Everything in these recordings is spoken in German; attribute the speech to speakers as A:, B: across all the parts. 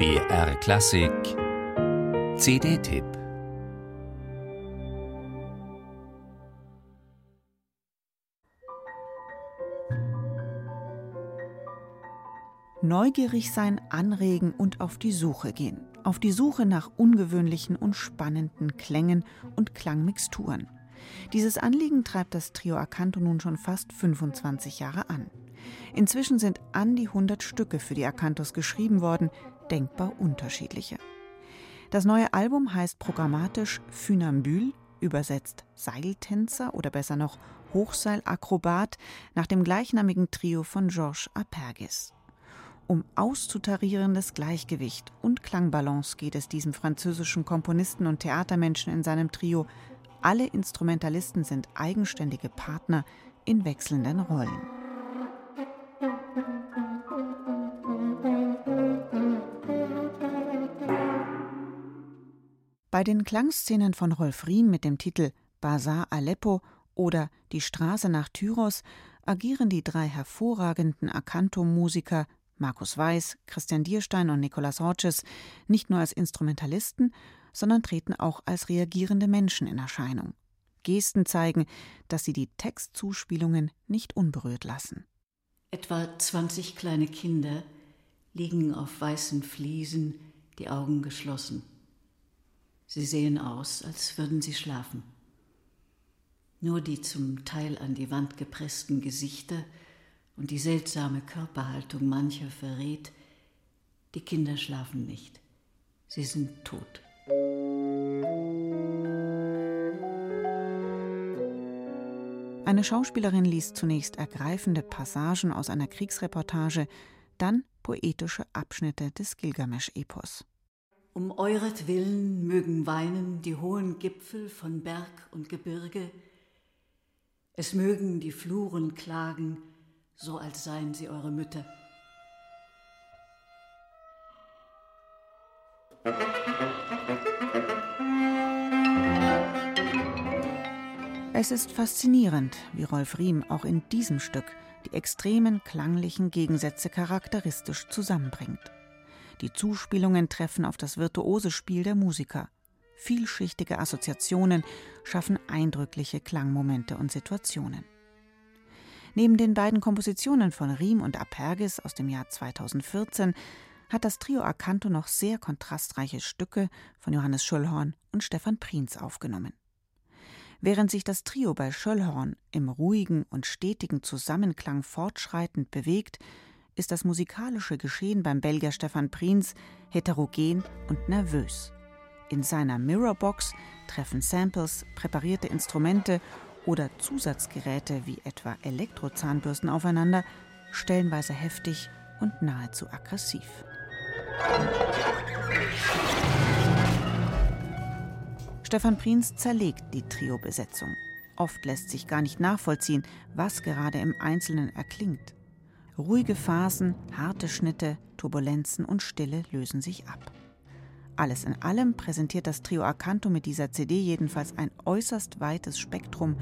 A: BR Klassik CD-Tipp
B: Neugierig sein, anregen und auf die Suche gehen. Auf die Suche nach ungewöhnlichen und spannenden Klängen und Klangmixturen. Dieses Anliegen treibt das Trio Acanto nun schon fast 25 Jahre an. Inzwischen sind an die 100 Stücke für die Acantos geschrieben worden, denkbar unterschiedliche. Das neue Album heißt programmatisch Funambule, übersetzt Seiltänzer oder besser noch Hochseilakrobat, nach dem gleichnamigen Trio von Georges Apergis. Um auszutarierendes Gleichgewicht und Klangbalance geht es diesem französischen Komponisten und Theatermenschen in seinem Trio. Alle Instrumentalisten sind eigenständige Partner in wechselnden Rollen. Bei den Klangszenen von Rolf Riem mit dem Titel Bazar Aleppo oder Die Straße nach Tyros agieren die drei hervorragenden Akanto-Musiker Markus Weiß, Christian Dierstein und Nikolaus Horches nicht nur als Instrumentalisten, sondern treten auch als reagierende Menschen in Erscheinung. Gesten zeigen, dass sie die Textzuspielungen nicht unberührt lassen.
C: Etwa 20 kleine Kinder liegen auf weißen Fliesen, die Augen geschlossen. Sie sehen aus, als würden sie schlafen. Nur die zum Teil an die Wand gepressten Gesichter und die seltsame Körperhaltung mancher verrät, die Kinder schlafen nicht, sie sind tot.
B: Eine Schauspielerin liest zunächst ergreifende Passagen aus einer Kriegsreportage, dann poetische Abschnitte des Gilgamesch-Epos.
C: Um euretwillen mögen weinen die hohen Gipfel von Berg und Gebirge, es mögen die Fluren klagen, so als seien sie eure Mütter.
B: Es ist faszinierend, wie Rolf Riem auch in diesem Stück die extremen klanglichen Gegensätze charakteristisch zusammenbringt. Die Zuspielungen treffen auf das virtuose Spiel der Musiker. Vielschichtige Assoziationen schaffen eindrückliche Klangmomente und Situationen. Neben den beiden Kompositionen von Riem und Apergis aus dem Jahr 2014 hat das Trio Acanto noch sehr kontrastreiche Stücke von Johannes Schöllhorn und Stefan Prinz aufgenommen. Während sich das Trio bei Schöllhorn im ruhigen und stetigen Zusammenklang fortschreitend bewegt, ist das musikalische Geschehen beim Belgier Stefan Prinz heterogen und nervös. In seiner Mirrorbox treffen Samples, präparierte Instrumente oder Zusatzgeräte wie etwa Elektrozahnbürsten aufeinander, stellenweise heftig und nahezu aggressiv. Stefan Prinz zerlegt die Trio-Besetzung. Oft lässt sich gar nicht nachvollziehen, was gerade im Einzelnen erklingt. Ruhige Phasen, harte Schnitte, Turbulenzen und Stille lösen sich ab. Alles in allem präsentiert das Trio Acanto mit dieser CD jedenfalls ein äußerst weites Spektrum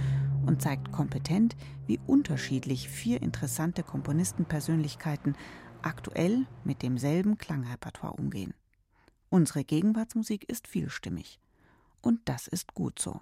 B: und zeigt kompetent, wie unterschiedlich vier interessante Komponistenpersönlichkeiten aktuell mit demselben Klangrepertoire umgehen. Unsere Gegenwartsmusik ist vielstimmig. Und das ist gut so.